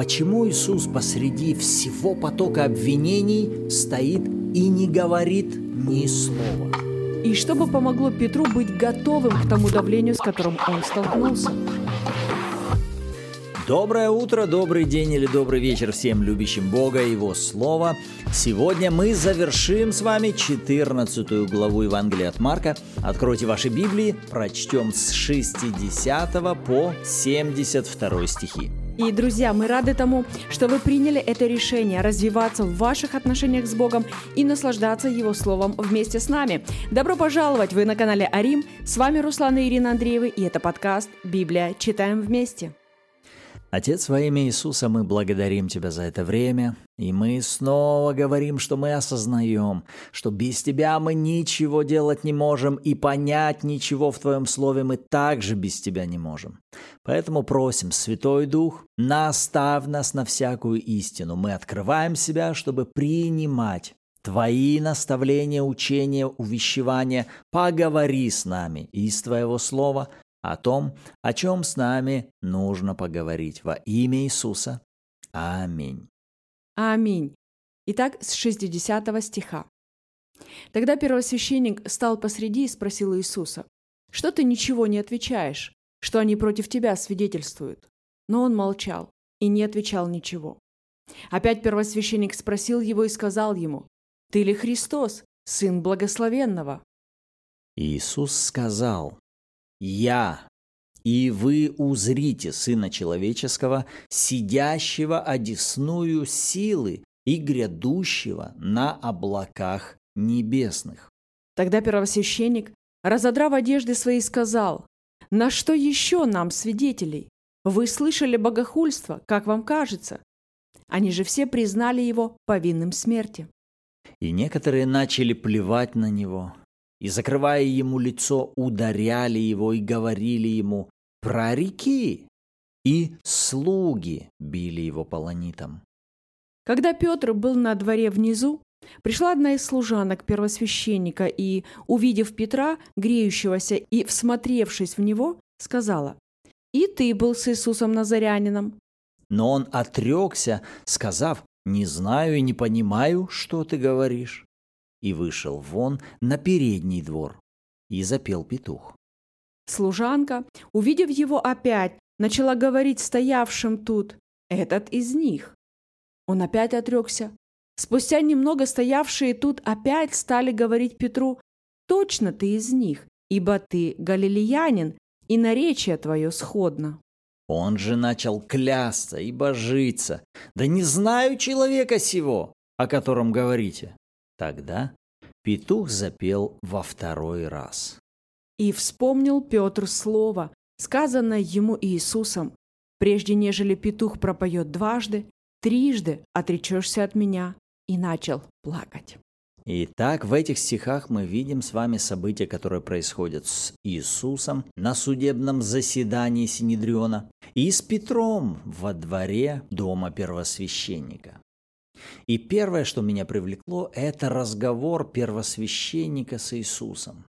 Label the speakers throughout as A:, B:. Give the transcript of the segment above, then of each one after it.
A: почему Иисус посреди всего потока обвинений стоит и не говорит ни слова.
B: И что бы помогло Петру быть готовым к тому давлению, с которым он столкнулся?
A: Доброе утро, добрый день или добрый вечер всем любящим Бога и Его Слово. Сегодня мы завершим с вами 14 главу Евангелия от Марка. Откройте ваши Библии, прочтем с 60 по 72 стихи.
B: И, друзья, мы рады тому, что вы приняли это решение развиваться в ваших отношениях с Богом и наслаждаться Его Словом вместе с нами. Добро пожаловать! Вы на канале Арим. С вами Руслан и Ирина Андреевы, и это подкаст «Библия. Читаем вместе».
A: Отец, во имя Иисуса, мы благодарим Тебя за это время, и мы снова говорим, что мы осознаем, что без Тебя мы ничего делать не можем, и понять ничего в Твоем Слове мы также без Тебя не можем. Поэтому просим, Святой Дух, наставь нас на всякую истину. Мы открываем себя, чтобы принимать Твои наставления, учения, увещевания, поговори с нами из Твоего Слова, о том, о чем с нами нужно поговорить во имя Иисуса. Аминь.
B: Аминь. Итак, с 60 стиха. Тогда первосвященник стал посреди и спросил Иисуса, «Что ты ничего не отвечаешь? Что они против тебя свидетельствуют?» Но он молчал и не отвечал ничего. Опять первосвященник спросил его и сказал ему, «Ты ли Христос, Сын Благословенного?»
A: Иисус сказал, «Я, и вы узрите Сына Человеческого, сидящего одесную силы и грядущего на облаках небесных».
B: Тогда первосвященник, разодрав одежды свои, сказал, «На что еще нам, свидетелей? Вы слышали богохульство, как вам кажется?» Они же все признали его повинным смерти.
A: И некоторые начали плевать на него, и, закрывая ему лицо, ударяли его и говорили ему «Прореки!» И слуги били его полонитом.
B: Когда Петр был на дворе внизу, пришла одна из служанок первосвященника и, увидев Петра, греющегося и всмотревшись в него, сказала «И ты был с Иисусом Назарянином».
A: Но он отрекся, сказав «Не знаю и не понимаю, что ты говоришь» и вышел вон на передний двор, и запел петух.
B: Служанка, увидев его опять, начала говорить стоявшим тут, «Этот из них». Он опять отрекся. Спустя немного стоявшие тут опять стали говорить Петру, «Точно ты из них, ибо ты галилеянин, и наречие твое сходно».
A: Он же начал клясться и божиться. «Да не знаю человека сего, о котором говорите». Тогда петух запел во второй раз.
B: И вспомнил Петр слово, сказанное ему Иисусом, «Прежде нежели петух пропоет дважды, трижды отречешься от меня», и начал плакать.
A: Итак, в этих стихах мы видим с вами события, которые происходят с Иисусом на судебном заседании Синедриона и с Петром во дворе дома первосвященника. И первое, что меня привлекло, это разговор первосвященника с Иисусом.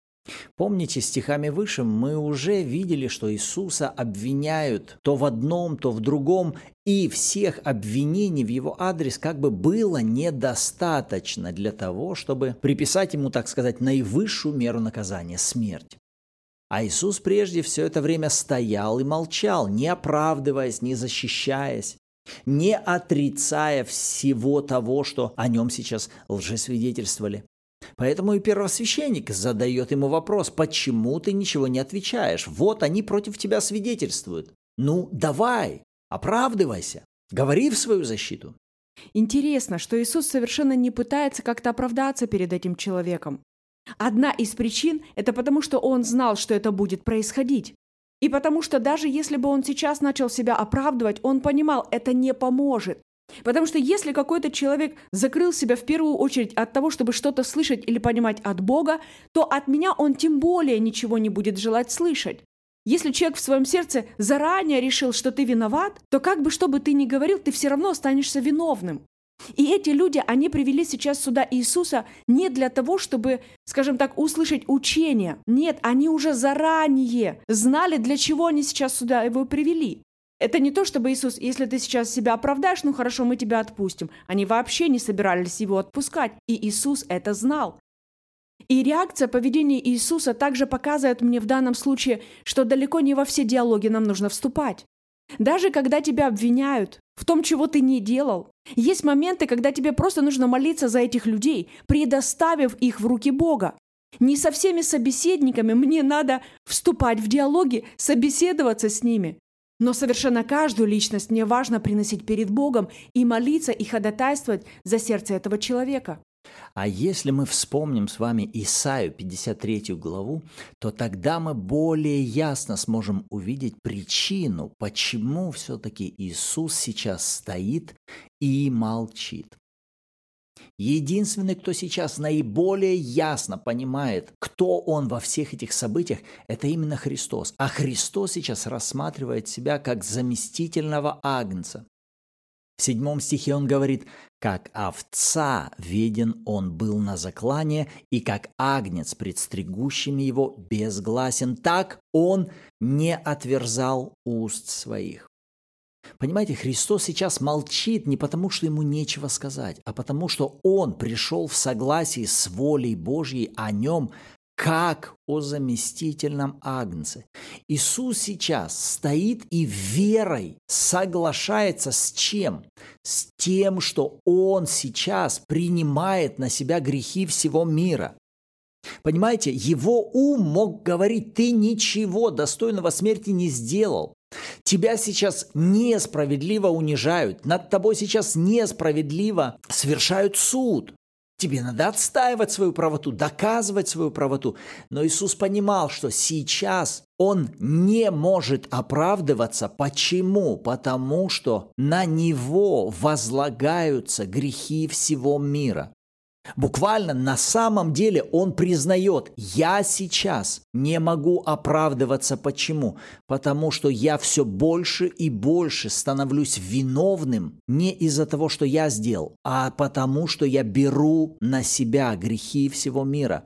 A: Помните, стихами выше мы уже видели, что Иисуса обвиняют то в одном, то в другом, и всех обвинений в его адрес как бы было недостаточно для того, чтобы приписать ему, так сказать, наивысшую меру наказания – смерть. А Иисус прежде все это время стоял и молчал, не оправдываясь, не защищаясь не отрицая всего того, что о нем сейчас лжесвидетельствовали. Поэтому и первосвященник задает ему вопрос, почему ты ничего не отвечаешь? Вот они против тебя свидетельствуют. Ну, давай, оправдывайся, говори в свою защиту.
B: Интересно, что Иисус совершенно не пытается как-то оправдаться перед этим человеком. Одна из причин – это потому, что он знал, что это будет происходить. И потому что даже если бы он сейчас начал себя оправдывать, он понимал, это не поможет. Потому что если какой-то человек закрыл себя в первую очередь от того, чтобы что-то слышать или понимать от Бога, то от меня он тем более ничего не будет желать слышать. Если человек в своем сердце заранее решил, что ты виноват, то как бы что бы ты ни говорил, ты все равно останешься виновным. И эти люди, они привели сейчас сюда Иисуса не для того, чтобы, скажем так, услышать учение. Нет, они уже заранее знали, для чего они сейчас сюда его привели. Это не то, чтобы Иисус, если ты сейчас себя оправдаешь, ну хорошо, мы тебя отпустим. Они вообще не собирались его отпускать, и Иисус это знал. И реакция поведения Иисуса также показывает мне в данном случае, что далеко не во все диалоги нам нужно вступать. Даже когда тебя обвиняют в том, чего ты не делал, есть моменты, когда тебе просто нужно молиться за этих людей, предоставив их в руки Бога. Не со всеми собеседниками мне надо вступать в диалоги, собеседоваться с ними. Но совершенно каждую личность мне важно приносить перед Богом и молиться и ходатайствовать за сердце этого человека.
A: А если мы вспомним с вами Исаию 53 главу, то тогда мы более ясно сможем увидеть причину, почему все-таки Иисус сейчас стоит и молчит. Единственный, кто сейчас наиболее ясно понимает, кто он во всех этих событиях, это именно Христос. А Христос сейчас рассматривает себя как заместительного агнца. В седьмом стихе он говорит, «Как овца виден он был на заклане, и как агнец пред стригущими его безгласен, так он не отверзал уст своих». Понимаете, Христос сейчас молчит не потому, что ему нечего сказать, а потому, что он пришел в согласии с волей Божьей о нем, как о заместительном агнце. Иисус сейчас стоит и верой соглашается с чем? С тем, что Он сейчас принимает на себя грехи всего мира. Понимаете, его ум мог говорить, ты ничего достойного смерти не сделал. Тебя сейчас несправедливо унижают, над тобой сейчас несправедливо совершают суд. Тебе надо отстаивать свою правоту, доказывать свою правоту. Но Иисус понимал, что сейчас он не может оправдываться. Почему? Потому что на него возлагаются грехи всего мира. Буквально на самом деле он признает, я сейчас не могу оправдываться. Почему? Потому что я все больше и больше становлюсь виновным не из-за того, что я сделал, а потому что я беру на себя грехи всего мира.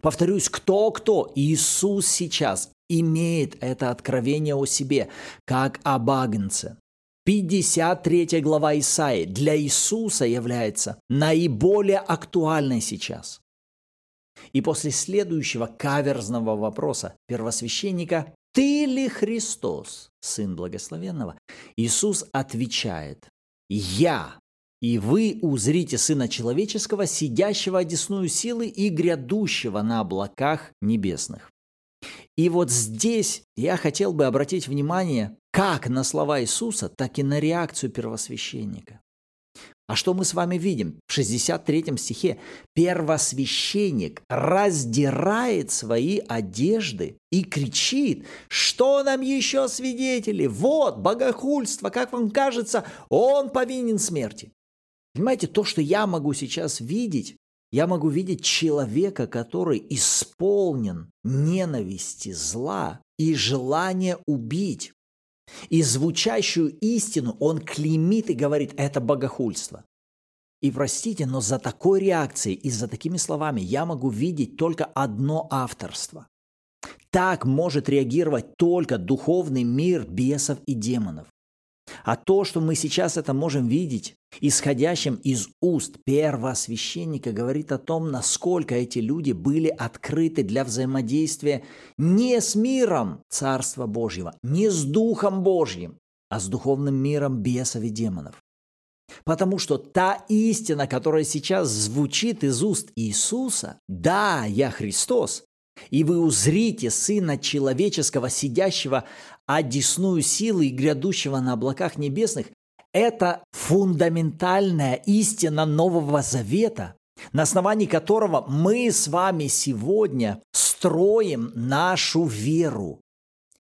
A: Повторюсь, кто-кто, Иисус сейчас имеет это откровение о себе, как об агнце. 53 глава Исаи для Иисуса является наиболее актуальной сейчас. И после следующего каверзного вопроса первосвященника «Ты ли Христос, Сын Благословенного?» Иисус отвечает «Я, и вы узрите Сына Человеческого, сидящего одесную силы и грядущего на облаках небесных». И вот здесь я хотел бы обратить внимание как на слова Иисуса, так и на реакцию первосвященника. А что мы с вами видим? В 63 стихе первосвященник раздирает свои одежды и кричит, что нам еще свидетели? Вот, богохульство, как вам кажется, он повинен смерти. Понимаете, то, что я могу сейчас видеть, я могу видеть человека, который исполнен ненависти, зла и желания убить. И звучащую истину он клеймит и говорит, это богохульство. И простите, но за такой реакцией и за такими словами я могу видеть только одно авторство. Так может реагировать только духовный мир бесов и демонов. А то, что мы сейчас это можем видеть, исходящим из уст первосвященника, говорит о том, насколько эти люди были открыты для взаимодействия не с миром Царства Божьего, не с Духом Божьим, а с духовным миром бесов и демонов. Потому что та истина, которая сейчас звучит из уст Иисуса, да, я Христос, и вы узрите Сына Человеческого, сидящего одесную силы и грядущего на облаках небесных, это фундаментальная истина Нового Завета, на основании которого мы с вами сегодня строим нашу веру.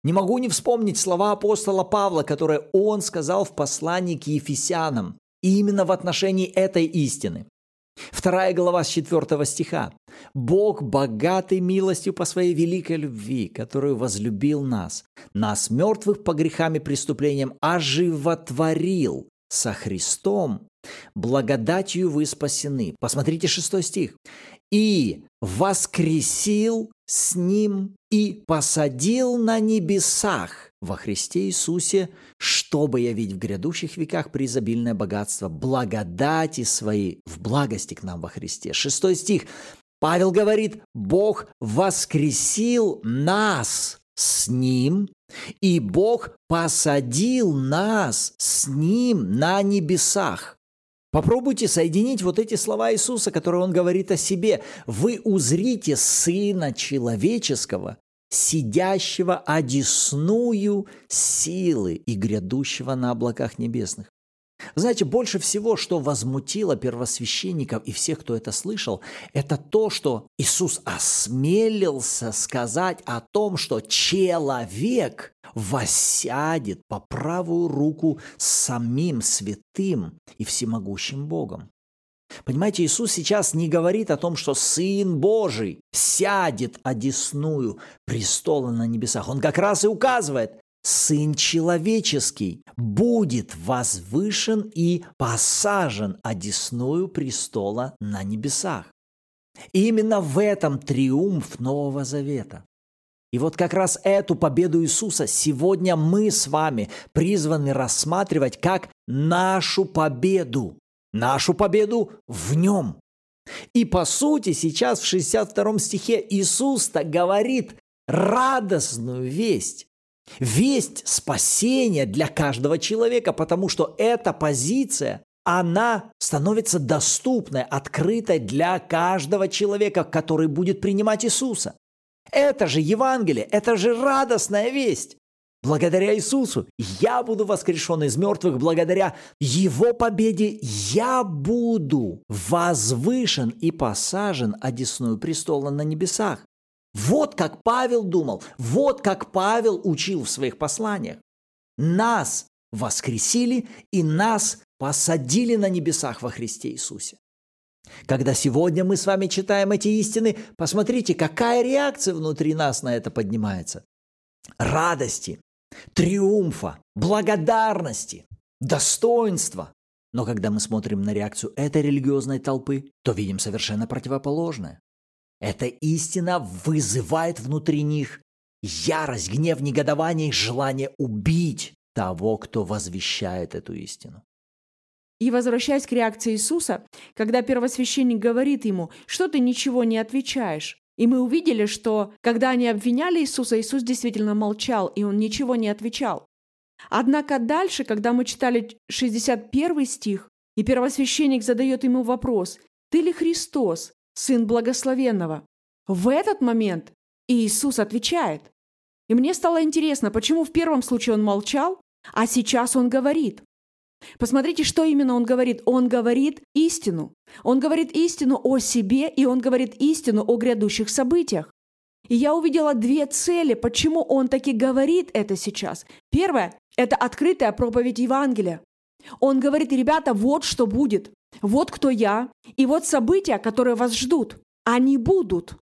A: Не могу не вспомнить слова апостола Павла, которые он сказал в послании к Ефесянам, именно в отношении этой истины. Вторая глава с 4 стиха. «Бог, богатый милостью по своей великой любви, которую возлюбил нас, нас, мертвых по грехам и преступлениям, оживотворил со Христом, благодатью вы спасены». Посмотрите 6 стих. «И воскресил с Ним и посадил на небесах во Христе Иисусе, чтобы явить в грядущих веках преизобильное богатство благодати своей в благости к нам во Христе. Шестой стих. Павел говорит, Бог воскресил нас с Ним, и Бог посадил нас с Ним на небесах. Попробуйте соединить вот эти слова Иисуса, которые Он говорит о себе. Вы узрите Сына Человеческого, сидящего одесную силы и грядущего на облаках небесных. Знаете, больше всего, что возмутило первосвященников и всех, кто это слышал, это то, что Иисус осмелился сказать о том, что человек воссядет по правую руку самим святым и всемогущим Богом. Понимаете, Иисус сейчас не говорит о том, что Сын Божий сядет одесную престола на небесах. Он как раз и указывает, Сын человеческий будет возвышен и посажен одесную престола на небесах. И именно в этом триумф Нового Завета. И вот как раз эту победу Иисуса сегодня мы с вами призваны рассматривать как нашу победу. Нашу победу в нем. И по сути сейчас в 62 стихе Иисус-то говорит радостную весть Весть спасения для каждого человека, потому что эта позиция, она становится доступной, открытой для каждого человека, который будет принимать Иисуса. Это же Евангелие, это же радостная весть. Благодаря Иисусу я буду воскрешен из мертвых, благодаря Его победе я буду возвышен и посажен одесную престола на небесах. Вот как Павел думал, вот как Павел учил в своих посланиях. Нас воскресили и нас посадили на небесах во Христе Иисусе. Когда сегодня мы с вами читаем эти истины, посмотрите, какая реакция внутри нас на это поднимается. Радости, триумфа, благодарности, достоинства. Но когда мы смотрим на реакцию этой религиозной толпы, то видим совершенно противоположное. Эта истина вызывает внутри них ярость, гнев, негодование и желание убить того, кто возвещает эту истину.
B: И возвращаясь к реакции Иисуса, когда первосвященник говорит ему, что ты ничего не отвечаешь, и мы увидели, что когда они обвиняли Иисуса, Иисус действительно молчал, и он ничего не отвечал. Однако дальше, когда мы читали 61 стих, и первосвященник задает ему вопрос, «Ты ли Христос, Сын Благословенного. В этот момент Иисус отвечает. И мне стало интересно, почему в первом случае он молчал, а сейчас он говорит. Посмотрите, что именно он говорит. Он говорит истину. Он говорит истину о себе, и он говорит истину о грядущих событиях. И я увидела две цели, почему он таки говорит это сейчас. Первое – это открытая проповедь Евангелия. Он говорит, ребята, вот что будет. Вот кто я, и вот события, которые вас ждут. Они будут.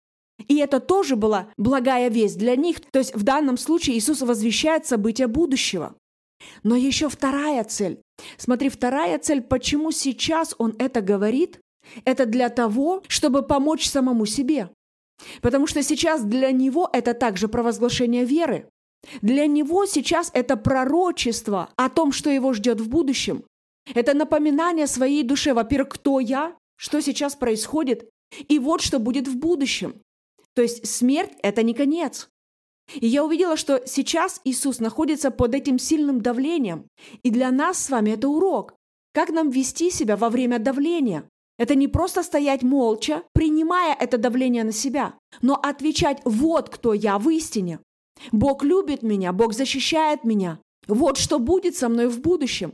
B: И это тоже была благая весть для них. То есть в данном случае Иисус возвещает события будущего. Но еще вторая цель. Смотри, вторая цель, почему сейчас он это говорит, это для того, чтобы помочь самому себе. Потому что сейчас для него это также провозглашение веры. Для него сейчас это пророчество о том, что его ждет в будущем. Это напоминание своей душе, во-первых, кто я, что сейчас происходит, и вот что будет в будущем. То есть смерть – это не конец. И я увидела, что сейчас Иисус находится под этим сильным давлением. И для нас с вами это урок. Как нам вести себя во время давления? Это не просто стоять молча, принимая это давление на себя, но отвечать «вот кто я в истине». Бог любит меня, Бог защищает меня. Вот что будет со мной в будущем.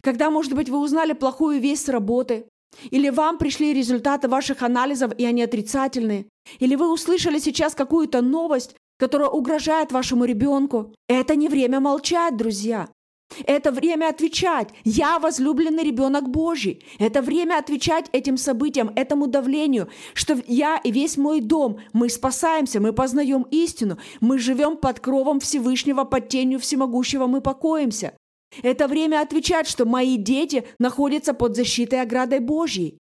B: Когда, может быть, вы узнали плохую весть с работы, или вам пришли результаты ваших анализов, и они отрицательные, или вы услышали сейчас какую-то новость, которая угрожает вашему ребенку. Это не время молчать, друзья. Это время отвечать. Я возлюбленный ребенок Божий. Это время отвечать этим событиям, этому давлению, что я и весь мой дом, мы спасаемся, мы познаем истину, мы живем под кровом Всевышнего, под тенью Всемогущего, мы покоимся. Это время отвечать, что мои дети находятся под защитой оградой Божьей.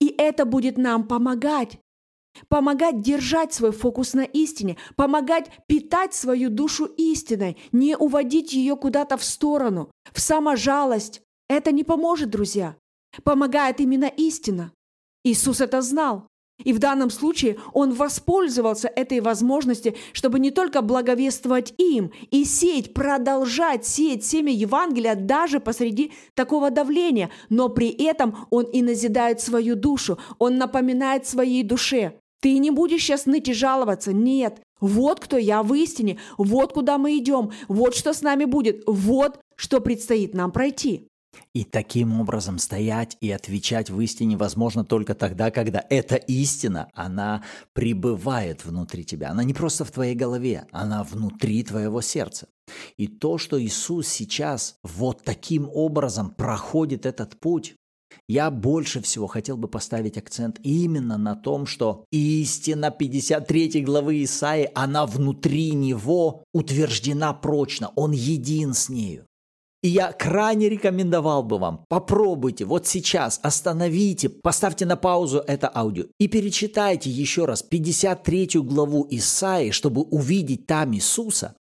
B: И это будет нам помогать. Помогать держать свой фокус на истине, помогать питать свою душу истиной, не уводить ее куда-то в сторону, в саможалость. Это не поможет, друзья. Помогает именно истина. Иисус это знал. И в данном случае он воспользовался этой возможностью, чтобы не только благовествовать им и сеять, продолжать сеять семя Евангелия даже посреди такого давления, но при этом он и назидает свою душу, он напоминает своей душе. Ты не будешь сейчас ныть и жаловаться, нет. Вот кто я в истине, вот куда мы идем, вот что с нами будет, вот что предстоит нам пройти.
A: И таким образом стоять и отвечать в истине возможно только тогда, когда эта истина, она пребывает внутри тебя. Она не просто в твоей голове, она внутри твоего сердца. И то, что Иисус сейчас вот таким образом проходит этот путь, я больше всего хотел бы поставить акцент именно на том, что истина 53 главы Исаии, она внутри него утверждена прочно, он един с нею. И я крайне рекомендовал бы вам, попробуйте вот сейчас, остановите, поставьте на паузу это аудио и перечитайте еще раз 53 главу Исаи, чтобы увидеть там Иисуса,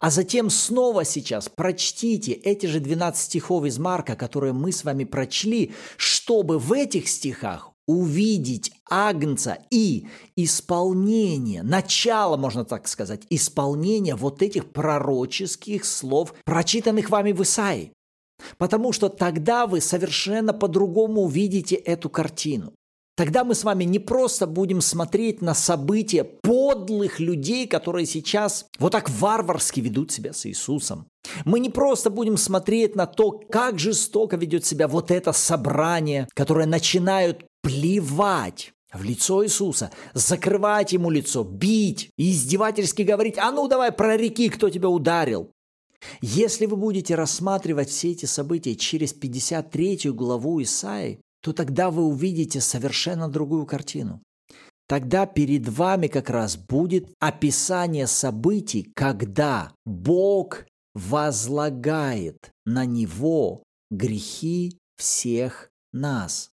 A: а затем снова сейчас прочтите эти же 12 стихов из Марка, которые мы с вами прочли, чтобы в этих стихах увидеть Агнца и исполнение, начало, можно так сказать, исполнение вот этих пророческих слов, прочитанных вами в Исаии. Потому что тогда вы совершенно по-другому увидите эту картину. Тогда мы с вами не просто будем смотреть на события подлых людей, которые сейчас вот так варварски ведут себя с Иисусом. Мы не просто будем смотреть на то, как жестоко ведет себя вот это собрание, которое начинают плевать в лицо Иисуса, закрывать ему лицо, бить и издевательски говорить, а ну давай прореки, кто тебя ударил. Если вы будете рассматривать все эти события через 53 главу Исаи, то тогда вы увидите совершенно другую картину. Тогда перед вами как раз будет описание событий, когда Бог возлагает на Него грехи всех нас.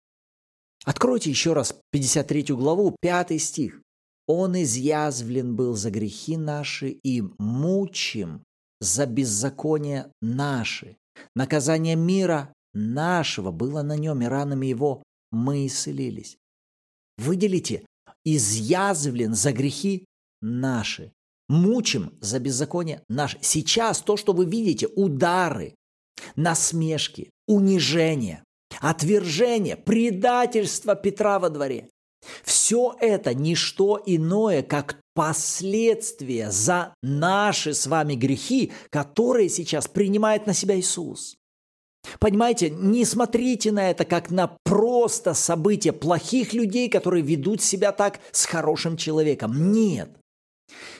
A: Откройте еще раз 53 главу, 5 стих. «Он изъязвлен был за грехи наши и мучим за беззаконие наши. Наказание мира нашего было на нем, и ранами его мы исцелились. Выделите, изъязвлен за грехи наши, мучим за беззаконие наши. Сейчас то, что вы видите, удары, насмешки, унижение, отвержение, предательство Петра во дворе. Все это не что иное, как последствия за наши с вами грехи, которые сейчас принимает на себя Иисус. Понимаете, не смотрите на это как на просто событие плохих людей, которые ведут себя так с хорошим человеком. Нет.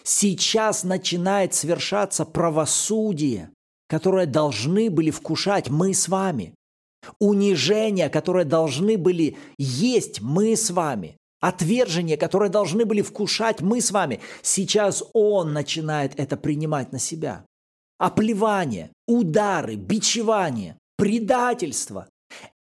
A: Сейчас начинает совершаться правосудие, которое должны были вкушать мы с вами. Унижение, которое должны были есть мы с вами. Отвержение, которое должны были вкушать мы с вами. Сейчас он начинает это принимать на себя. Оплевание, удары, бичевание предательство.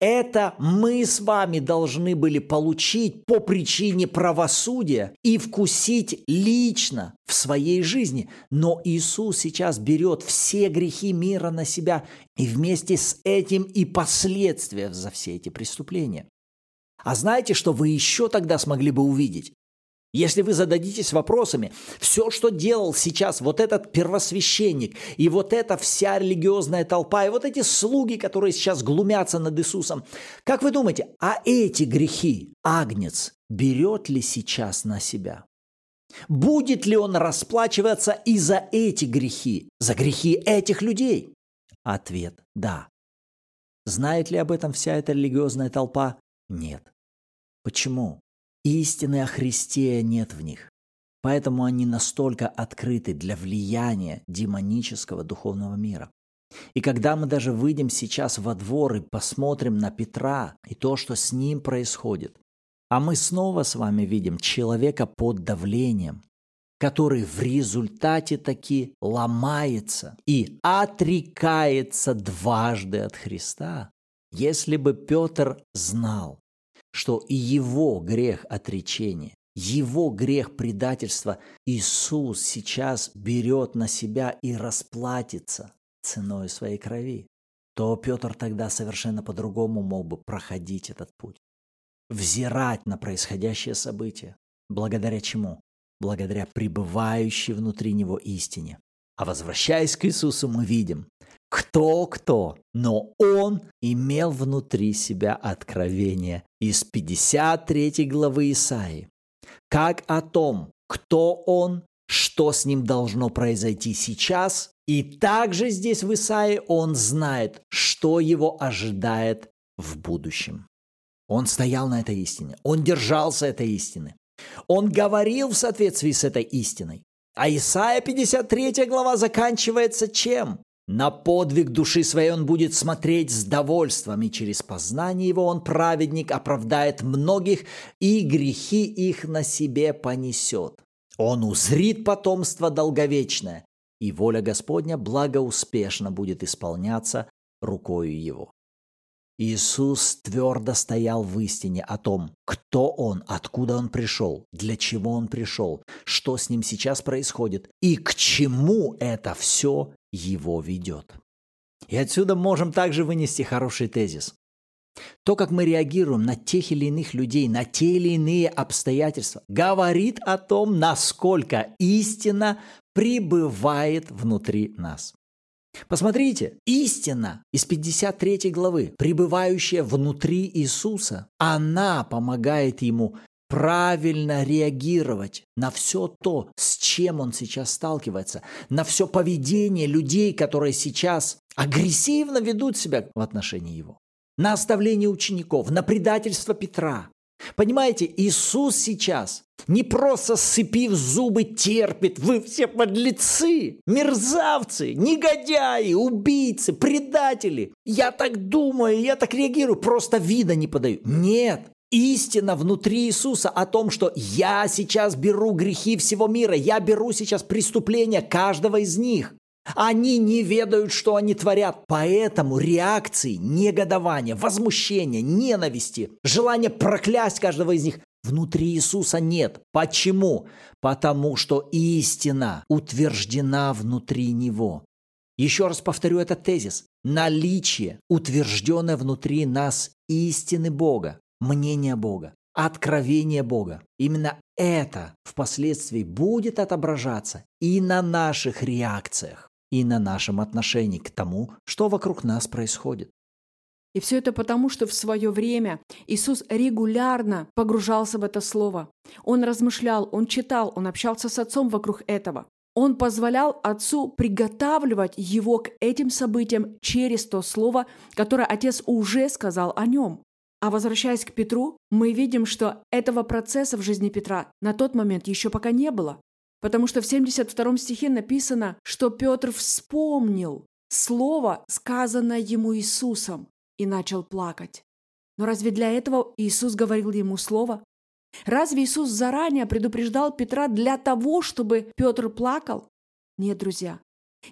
A: Это мы с вами должны были получить по причине правосудия и вкусить лично в своей жизни. Но Иисус сейчас берет все грехи мира на себя и вместе с этим и последствия за все эти преступления. А знаете, что вы еще тогда смогли бы увидеть? Если вы зададитесь вопросами, все, что делал сейчас вот этот первосвященник, и вот эта вся религиозная толпа, и вот эти слуги, которые сейчас глумятся над Иисусом, как вы думаете, а эти грехи Агнец берет ли сейчас на себя? Будет ли он расплачиваться и за эти грехи, за грехи этих людей? Ответ – да. Знает ли об этом вся эта религиозная толпа? Нет. Почему? Истины о Христе нет в них. Поэтому они настолько открыты для влияния демонического духовного мира. И когда мы даже выйдем сейчас во двор и посмотрим на Петра и то, что с ним происходит, а мы снова с вами видим человека под давлением, который в результате таки ломается и отрекается дважды от Христа. Если бы Петр знал, что и его грех отречения его грех предательства Иисус сейчас берет на себя и расплатится ценой своей крови, то Петр тогда совершенно по-другому мог бы проходить этот путь. Взирать на происходящее событие. Благодаря чему? Благодаря пребывающей внутри него истине. А возвращаясь к Иисусу, мы видим, кто-кто, но он имел внутри себя откровение из 53 главы Исаии. Как о том, кто он, что с ним должно произойти сейчас, и также здесь в Исаии он знает, что его ожидает в будущем. Он стоял на этой истине, он держался этой истины, он говорил в соответствии с этой истиной. А Исаия 53 глава заканчивается чем? На подвиг души своей он будет смотреть с довольством, и через познание его он, праведник, оправдает многих, и грехи их на себе понесет. Он узрит потомство долговечное, и воля Господня благоуспешно будет исполняться рукою его. Иисус твердо стоял в истине о том, кто Он, откуда Он пришел, для чего Он пришел, что с Ним сейчас происходит и к чему это все Его ведет. И отсюда можем также вынести хороший тезис. То, как мы реагируем на тех или иных людей, на те или иные обстоятельства, говорит о том, насколько истина пребывает внутри нас. Посмотрите, истина из 53 главы, пребывающая внутри Иисуса, она помогает ему правильно реагировать на все то, с чем он сейчас сталкивается, на все поведение людей, которые сейчас агрессивно ведут себя в отношении его, на оставление учеников, на предательство Петра, Понимаете, Иисус сейчас не просто сцепив зубы терпит, вы все подлецы, мерзавцы, негодяи, убийцы, предатели. Я так думаю, я так реагирую, просто вида не подаю. Нет, истина внутри Иисуса о том, что я сейчас беру грехи всего мира, я беру сейчас преступления каждого из них. Они не ведают, что они творят. Поэтому реакции негодования, возмущения, ненависти, желания проклясть каждого из них внутри Иисуса нет. Почему? Потому что истина утверждена внутри Него. Еще раз повторю этот тезис. Наличие, утвержденное внутри нас истины Бога, мнения Бога, откровение Бога. Именно это впоследствии будет отображаться и на наших реакциях и на нашем отношении к тому, что вокруг нас происходит.
B: И все это потому, что в свое время Иисус регулярно погружался в это слово. Он размышлял, он читал, он общался с Отцом вокруг этого. Он позволял Отцу приготавливать его к этим событиям через то слово, которое Отец уже сказал о нем. А возвращаясь к Петру, мы видим, что этого процесса в жизни Петра на тот момент еще пока не было. Потому что в 72 стихе написано, что Петр вспомнил слово, сказанное ему Иисусом, и начал плакать. Но разве для этого Иисус говорил ему слово? Разве Иисус заранее предупреждал Петра для того, чтобы Петр плакал? Нет, друзья.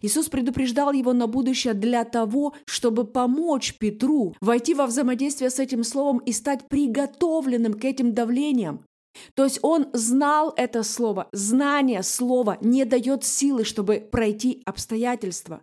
B: Иисус предупреждал его на будущее для того, чтобы помочь Петру войти во взаимодействие с этим словом и стать приготовленным к этим давлениям, то есть он знал это слово. Знание слова не дает силы, чтобы пройти обстоятельства.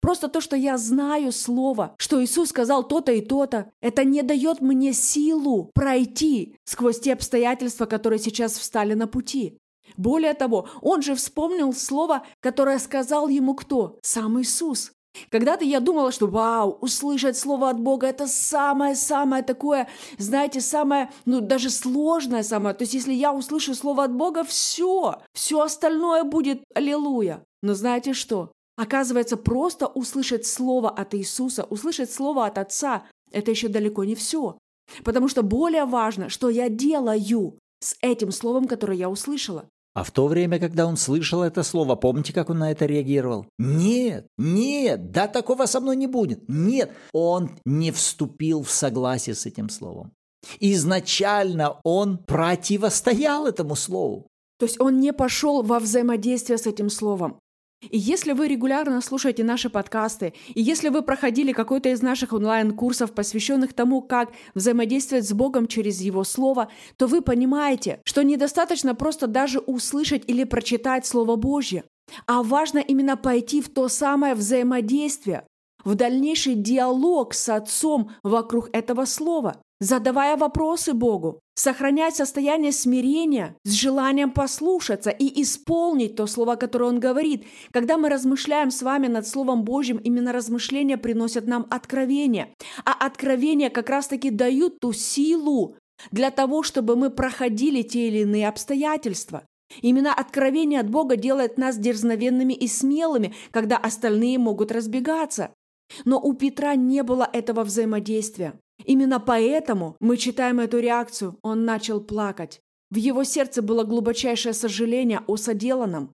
B: Просто то, что я знаю слово, что Иисус сказал то-то и то-то, это не дает мне силу пройти сквозь те обстоятельства, которые сейчас встали на пути. Более того, он же вспомнил слово, которое сказал ему кто? Сам Иисус. Когда-то я думала, что вау, услышать слово от Бога – это самое-самое такое, знаете, самое, ну, даже сложное самое. То есть, если я услышу слово от Бога, все, все остальное будет аллилуйя. Но знаете что? Оказывается, просто услышать слово от Иисуса, услышать слово от Отца – это еще далеко не все. Потому что более важно, что я делаю с этим словом, которое я услышала.
A: А в то время, когда он слышал это слово, помните, как он на это реагировал? Нет, нет, да такого со мной не будет. Нет, он не вступил в согласие с этим словом. Изначально он противостоял этому слову.
B: То есть он не пошел во взаимодействие с этим словом. И если вы регулярно слушаете наши подкасты, и если вы проходили какой-то из наших онлайн-курсов, посвященных тому, как взаимодействовать с Богом через Его Слово, то вы понимаете, что недостаточно просто даже услышать или прочитать Слово Божье, а важно именно пойти в то самое взаимодействие, в дальнейший диалог с Отцом вокруг этого Слова задавая вопросы Богу, сохранять состояние смирения с желанием послушаться и исполнить то слово, которое Он говорит. Когда мы размышляем с вами над Словом Божьим, именно размышления приносят нам откровение. А откровения как раз-таки дают ту силу для того, чтобы мы проходили те или иные обстоятельства. Именно откровение от Бога делает нас дерзновенными и смелыми, когда остальные могут разбегаться. Но у Петра не было этого взаимодействия. Именно поэтому мы читаем эту реакцию. Он начал плакать. В его сердце было глубочайшее сожаление о соделанном.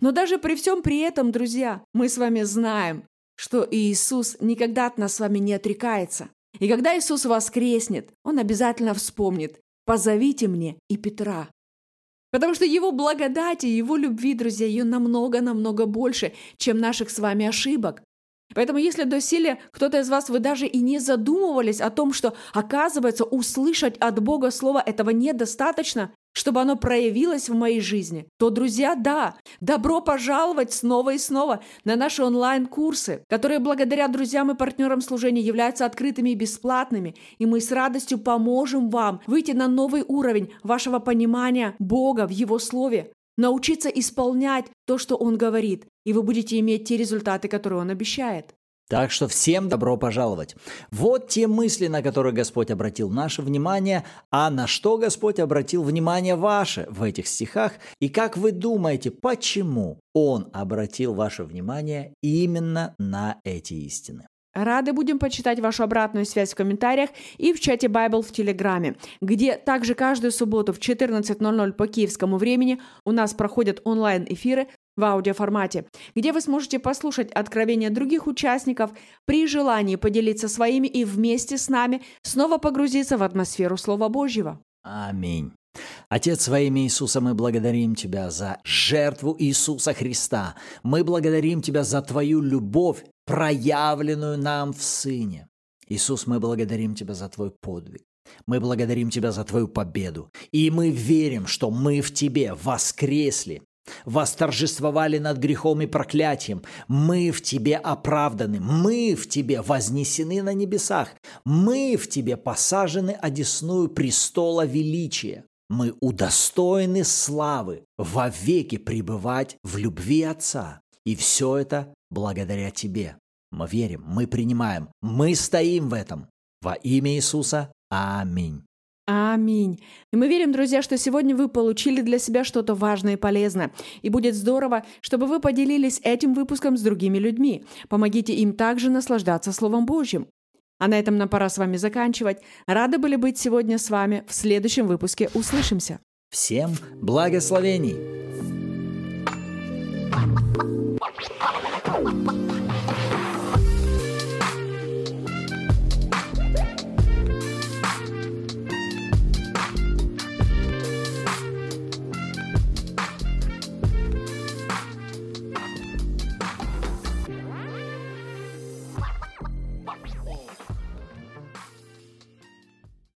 B: Но даже при всем при этом, друзья, мы с вами знаем, что Иисус никогда от нас с вами не отрекается. И когда Иисус воскреснет, Он обязательно вспомнит «Позовите мне и Петра». Потому что Его благодати, Его любви, друзья, ее намного-намного больше, чем наших с вами ошибок. Поэтому если доселе кто-то из вас, вы даже и не задумывались о том, что, оказывается, услышать от Бога Слово этого недостаточно, чтобы оно проявилось в моей жизни, то, друзья, да, добро пожаловать снова и снова на наши онлайн-курсы, которые благодаря друзьям и партнерам служения являются открытыми и бесплатными, и мы с радостью поможем вам выйти на новый уровень вашего понимания Бога в Его Слове, научиться исполнять то, что Он говорит, и вы будете иметь те результаты, которые Он обещает.
A: Так что всем добро пожаловать. Вот те мысли, на которые Господь обратил наше внимание, а на что Господь обратил внимание ваше в этих стихах, и как вы думаете, почему Он обратил ваше внимание именно на эти истины?
B: Рады будем почитать вашу обратную связь в комментариях и в чате Bible в Телеграме, где также каждую субботу в 14.00 по киевскому времени у нас проходят онлайн-эфиры в аудиоформате, где вы сможете послушать откровения других участников, при желании поделиться своими и вместе с нами снова погрузиться в атмосферу Слова Божьего.
A: Аминь. Отец, во имя Иисуса мы благодарим Тебя за жертву Иисуса Христа. Мы благодарим Тебя за Твою любовь, проявленную нам в Сыне. Иисус, мы благодарим Тебя за Твой подвиг. Мы благодарим Тебя за Твою победу. И мы верим, что мы в Тебе воскресли, восторжествовали над грехом и проклятием. Мы в Тебе оправданы, мы в Тебе вознесены на небесах, мы в Тебе посажены одесную престола величия. Мы удостоены славы, вовеки пребывать в любви Отца. И все это благодаря Тебе. Мы верим, мы принимаем, мы стоим в этом. Во имя Иисуса. Аминь.
B: Аминь. И мы верим, друзья, что сегодня вы получили для себя что-то важное и полезное. И будет здорово, чтобы вы поделились этим выпуском с другими людьми. Помогите им также наслаждаться Словом Божьим. А на этом нам пора с вами заканчивать. Рады были быть сегодня с вами. В следующем выпуске услышимся.
A: Всем благословений!